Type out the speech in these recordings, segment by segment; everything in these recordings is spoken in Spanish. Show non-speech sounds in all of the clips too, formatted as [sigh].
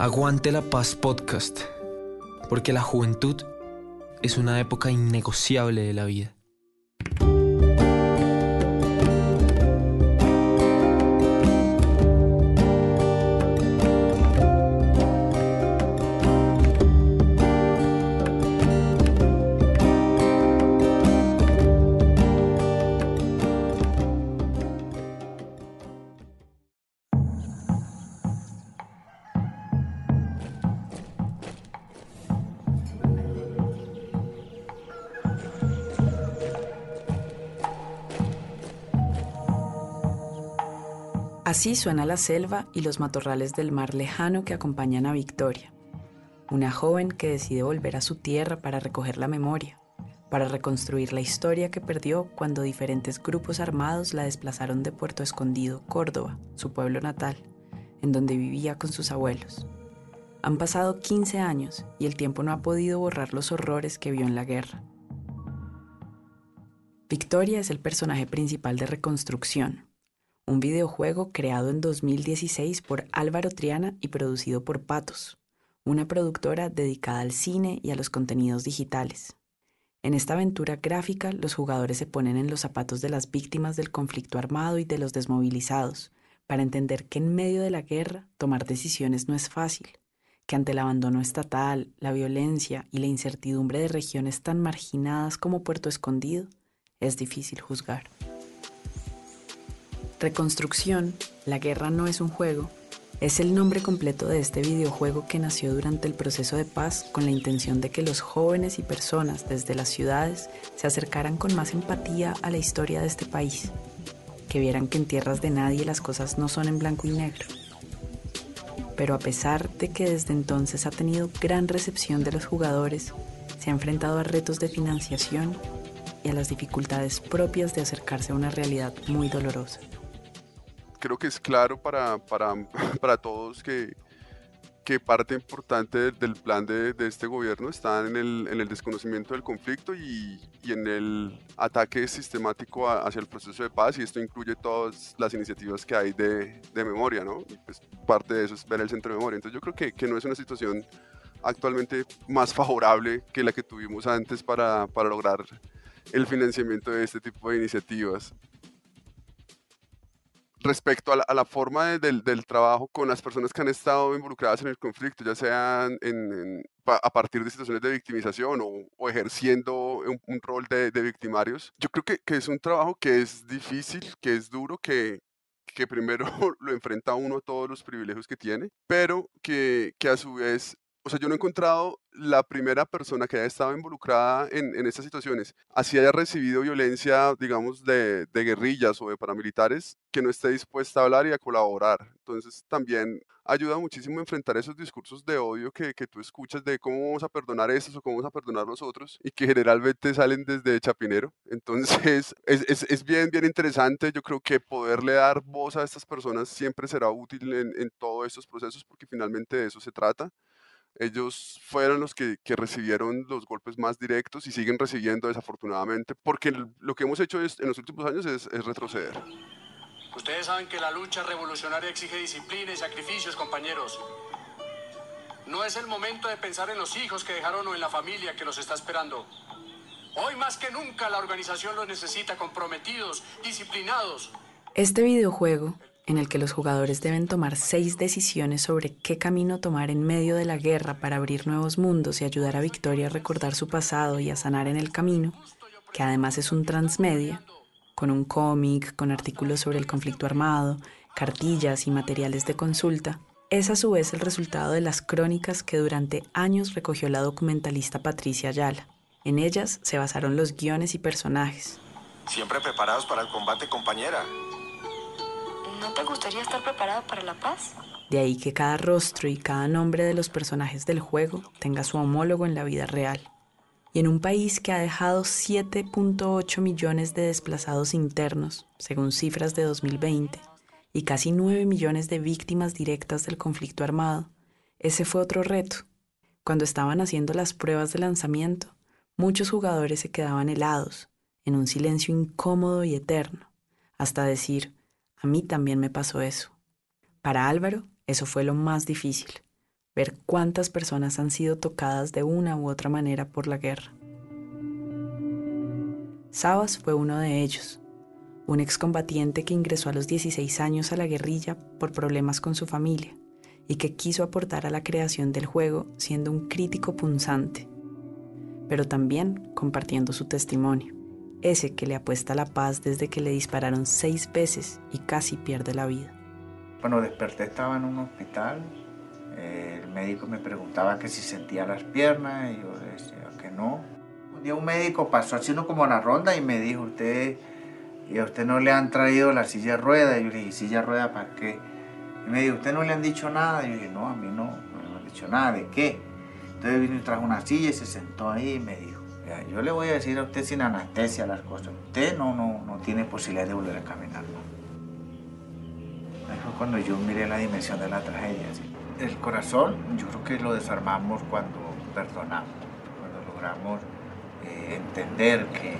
Aguante la paz podcast, porque la juventud es una época innegociable de la vida. Así suena la selva y los matorrales del mar lejano que acompañan a Victoria, una joven que decide volver a su tierra para recoger la memoria, para reconstruir la historia que perdió cuando diferentes grupos armados la desplazaron de Puerto Escondido, Córdoba, su pueblo natal, en donde vivía con sus abuelos. Han pasado 15 años y el tiempo no ha podido borrar los horrores que vio en la guerra. Victoria es el personaje principal de Reconstrucción, un videojuego creado en 2016 por Álvaro Triana y producido por Patos, una productora dedicada al cine y a los contenidos digitales. En esta aventura gráfica, los jugadores se ponen en los zapatos de las víctimas del conflicto armado y de los desmovilizados, para entender que en medio de la guerra tomar decisiones no es fácil, que ante el abandono estatal, la violencia y la incertidumbre de regiones tan marginadas como Puerto Escondido, es difícil juzgar. Reconstrucción, La guerra no es un juego, es el nombre completo de este videojuego que nació durante el proceso de paz con la intención de que los jóvenes y personas desde las ciudades se acercaran con más empatía a la historia de este país, que vieran que en tierras de nadie las cosas no son en blanco y negro. Pero a pesar de que desde entonces ha tenido gran recepción de los jugadores, se ha enfrentado a retos de financiación y a las dificultades propias de acercarse a una realidad muy dolorosa creo que es claro para, para, [laughs] para todos que, que parte importante del plan de, de, este gobierno está en el, en el desconocimiento del conflicto y, y, en el ataque sistemático hacia el proceso de paz y esto incluye todas las iniciativas que hay de, de memoria, ¿no? Pues parte de eso es ver el centro de memoria. Entonces yo creo que, que, no es una situación actualmente más favorable que la que tuvimos antes para, para lograr el financiamiento de este tipo de iniciativas respecto a la, forma de, del, del, trabajo con las personas que han estado involucradas en el conflicto, ya sean en, a partir de situaciones de victimización o, ejerciendo un, rol de, de, victimarios. Yo creo que, que, es un trabajo que es difícil, que es duro, que, que primero [laughs] lo enfrenta uno a todos los privilegios que tiene, pero que, que a su vez o sea, yo no he encontrado la primera persona que haya estado involucrada en, en estas situaciones, así haya recibido violencia, digamos, de, de, guerrillas o de paramilitares, que no esté dispuesta a hablar y a colaborar. Entonces, también ayuda muchísimo a enfrentar esos discursos de odio que, que tú escuchas de cómo vamos a perdonar estos o cómo vamos a perdonar los otros y que generalmente salen desde Chapinero. [laughs] Entonces, es, es, es bien, bien interesante. Yo creo que poderle dar voz a estas personas siempre será útil en, en todos estos procesos porque finalmente de eso se trata. Ellos fueron los que, que, recibieron los golpes más directos y siguen recibiendo desafortunadamente, porque lo que hemos hecho es, en los últimos años es, es retroceder. Ustedes saben que la lucha revolucionaria exige disciplina y sacrificios, compañeros. No es el momento de pensar en los hijos que dejaron o en la familia que los está esperando. Hoy más que nunca la organización los necesita comprometidos, disciplinados. Este videojuego en el que los jugadores deben tomar seis decisiones sobre qué camino tomar en medio de la guerra para abrir nuevos mundos y ayudar a Victoria a recordar su pasado y a sanar en el camino, que además es un transmedia, con un cómic, con artículos sobre el conflicto armado, cartillas y materiales de consulta, es a su vez el resultado de las crónicas que durante años recogió la documentalista Patricia Ayala. En ellas se basaron los guiones y personajes. Siempre preparados para el combate, compañera. ¿No te gustaría estar preparado para la paz? De ahí que cada rostro y cada nombre de los personajes del juego tenga su homólogo en la vida real. Y en un país que ha dejado 7.8 millones de desplazados internos, según cifras de 2020, y casi 9 millones de víctimas directas del conflicto armado, ese fue otro reto. Cuando estaban haciendo las pruebas de lanzamiento, muchos jugadores se quedaban helados, en un silencio incómodo y eterno, hasta decir, a mí también me pasó eso. Para Álvaro, eso fue lo más difícil, ver cuántas personas han sido tocadas de una u otra manera por la guerra. Sabas fue uno de ellos, un excombatiente que ingresó a los 16 años a la guerrilla por problemas con su familia y que quiso aportar a la creación del juego siendo un crítico punzante, pero también compartiendo su testimonio ese que le apuesta la paz desde que le dispararon seis veces y casi pierde la vida. Cuando desperté estaba en un hospital, el médico me preguntaba que si sentía las piernas y yo decía que no. Un día un médico pasó haciendo como la ronda y me dijo, usted, y a usted no le han traído la silla de rueda. Y yo le dije, ¿silla de rueda para qué? Y me dijo, ¿usted no le han dicho nada? Y yo dije, no, a mí no, no me han dicho nada, ¿de qué? Entonces vino y trajo una silla y se sentó ahí y me dijo, yo le voy a decir a usted sin anestesia las cosas. Usted no, no, no tiene posibilidad de volver a caminar. Ahí fue cuando yo miré la dimensión de la tragedia. El corazón, yo creo que lo desarmamos cuando perdonamos, cuando logramos eh, entender que,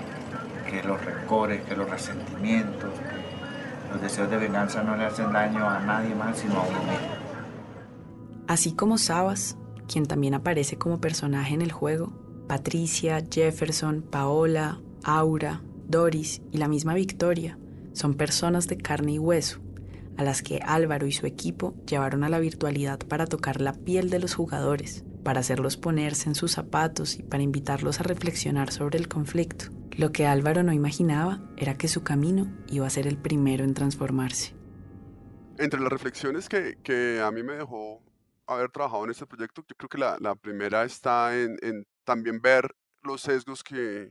que, los rencores, que los resentimientos, que los deseos de venganza no le hacen daño a nadie más, sino a uno mismo. Así como Sabas, quien también aparece como personaje en el juego, Patricia, Jefferson, Paola, Aura, Doris y la misma Victoria son personas de carne y hueso, a las que Álvaro y su equipo llevaron a la virtualidad para tocar la piel de los jugadores, para hacerlos ponerse en sus zapatos y para invitarlos a reflexionar sobre el conflicto. Lo que Álvaro no imaginaba era que su camino iba a ser el primero en transformarse. Entre las reflexiones que, que a mí me dejó haber trabajado en este proyecto, yo creo que la, la primera está en, en también ver los sesgos que,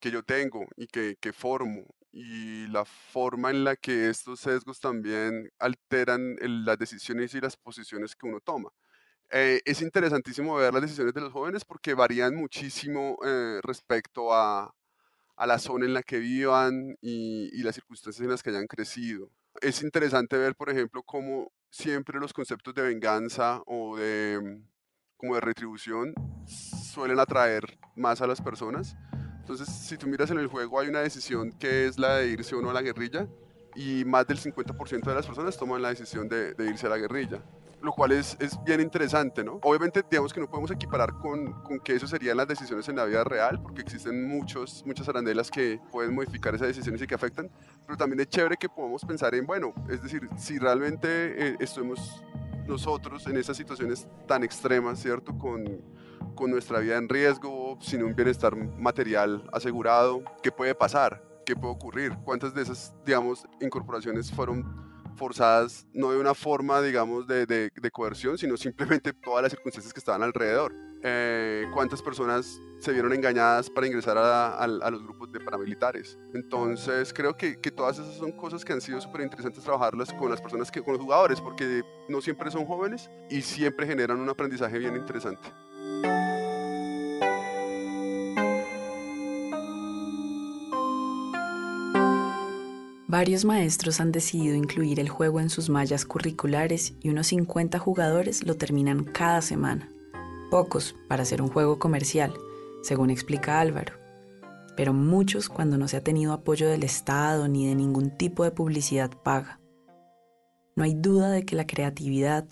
que yo tengo y que, que, formo y la forma en la que estos sesgos también alteran las decisiones y las posiciones que uno toma. Eh, es interesantísimo ver las decisiones de los jóvenes porque varían muchísimo eh, respecto a, a, la zona en la que vivan y, y, las circunstancias en las que hayan crecido. Es interesante ver, por ejemplo, cómo siempre los conceptos de venganza o de, como de retribución suelen atraer más a las personas. Entonces, si tú miras en el juego, hay una decisión que es la de irse o no a la guerrilla, y más del 50% de las personas toman la decisión de, de, irse a la guerrilla, lo cual es, es bien interesante, ¿no? Obviamente, digamos que no podemos equiparar con, con, que eso serían las decisiones en la vida real, porque existen muchos, muchas arandelas que pueden modificar esas decisiones y que afectan, pero también es chévere que podamos pensar en, bueno, es decir, si realmente eh, estamos nosotros en esas situaciones tan extremas, ¿cierto? Con, con nuestra vida en riesgo, sin un bienestar material asegurado, ¿qué puede pasar? ¿Qué puede ocurrir? ¿Cuántas de esas, digamos, incorporaciones fueron forzadas no de una forma, digamos, de, de, de coerción, sino simplemente todas las circunstancias que estaban alrededor. Eh, cuántas personas se vieron engañadas para ingresar a, a, los grupos de paramilitares. Entonces creo que, que todas esas son cosas que han sido súper interesantes trabajarlas con las personas, que, con los jugadores, porque no siempre son jóvenes y siempre generan un aprendizaje bien interesante. Varios maestros han decidido incluir el juego en sus mallas curriculares y unos 50 jugadores lo terminan cada semana. Pocos para hacer un juego comercial, según explica Álvaro, pero muchos cuando no se ha tenido apoyo del Estado ni de ningún tipo de publicidad paga. No hay duda de que la creatividad,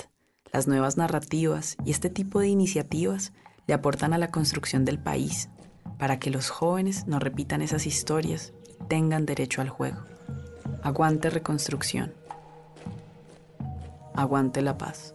las nuevas narrativas y este tipo de iniciativas le aportan a la construcción del país para que los jóvenes no repitan esas historias y tengan derecho al juego. Aguante reconstrucción. Aguante la paz.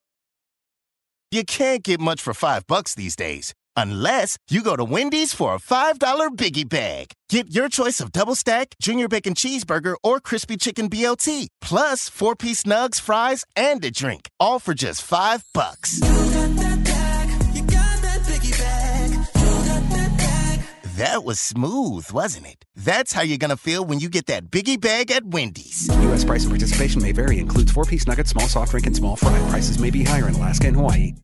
You can't get much for five bucks these days. Unless you go to Wendy's for a $5 biggie bag. Get your choice of double stack, junior bacon cheeseburger, or crispy chicken BLT, plus four piece nugs, fries, and a drink. All for just five bucks. That was smooth, wasn't it? That's how you're gonna feel when you get that biggie bag at Wendy's. U.S. price and participation may vary. Includes four piece nuggets, small soft drink, and small fry. Prices may be higher in Alaska and Hawaii.